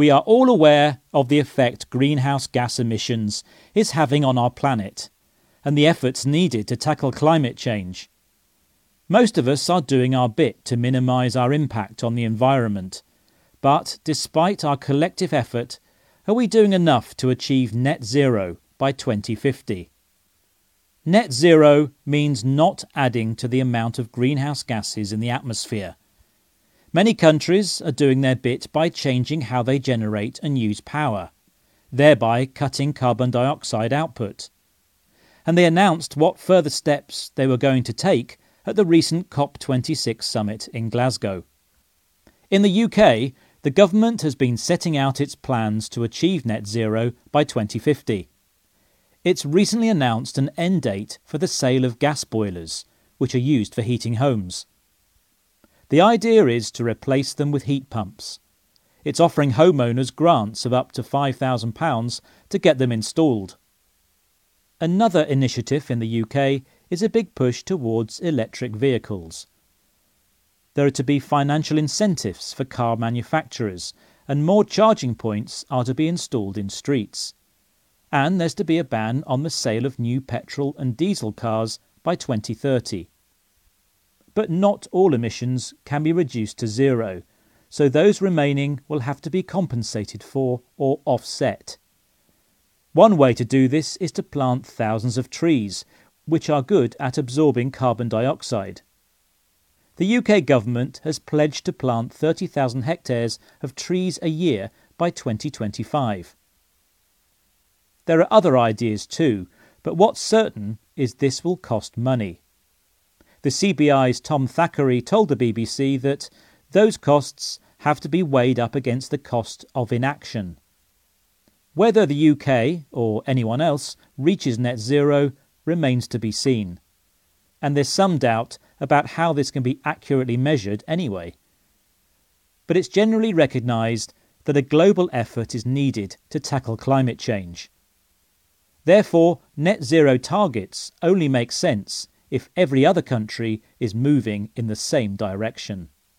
We are all aware of the effect greenhouse gas emissions is having on our planet and the efforts needed to tackle climate change. Most of us are doing our bit to minimise our impact on the environment, but despite our collective effort, are we doing enough to achieve net zero by 2050? Net zero means not adding to the amount of greenhouse gases in the atmosphere. Many countries are doing their bit by changing how they generate and use power, thereby cutting carbon dioxide output. And they announced what further steps they were going to take at the recent COP26 summit in Glasgow. In the UK, the government has been setting out its plans to achieve net zero by 2050. It's recently announced an end date for the sale of gas boilers, which are used for heating homes. The idea is to replace them with heat pumps. It's offering homeowners grants of up to £5,000 to get them installed. Another initiative in the UK is a big push towards electric vehicles. There are to be financial incentives for car manufacturers, and more charging points are to be installed in streets. And there's to be a ban on the sale of new petrol and diesel cars by 2030. But not all emissions can be reduced to zero, so those remaining will have to be compensated for or offset. One way to do this is to plant thousands of trees, which are good at absorbing carbon dioxide. The UK government has pledged to plant 30,000 hectares of trees a year by 2025. There are other ideas too, but what's certain is this will cost money. The CBI's Tom Thackray told the BBC that those costs have to be weighed up against the cost of inaction. Whether the UK, or anyone else, reaches net zero remains to be seen. And there's some doubt about how this can be accurately measured anyway. But it's generally recognised that a global effort is needed to tackle climate change. Therefore, net zero targets only make sense if every other country is moving in the same direction.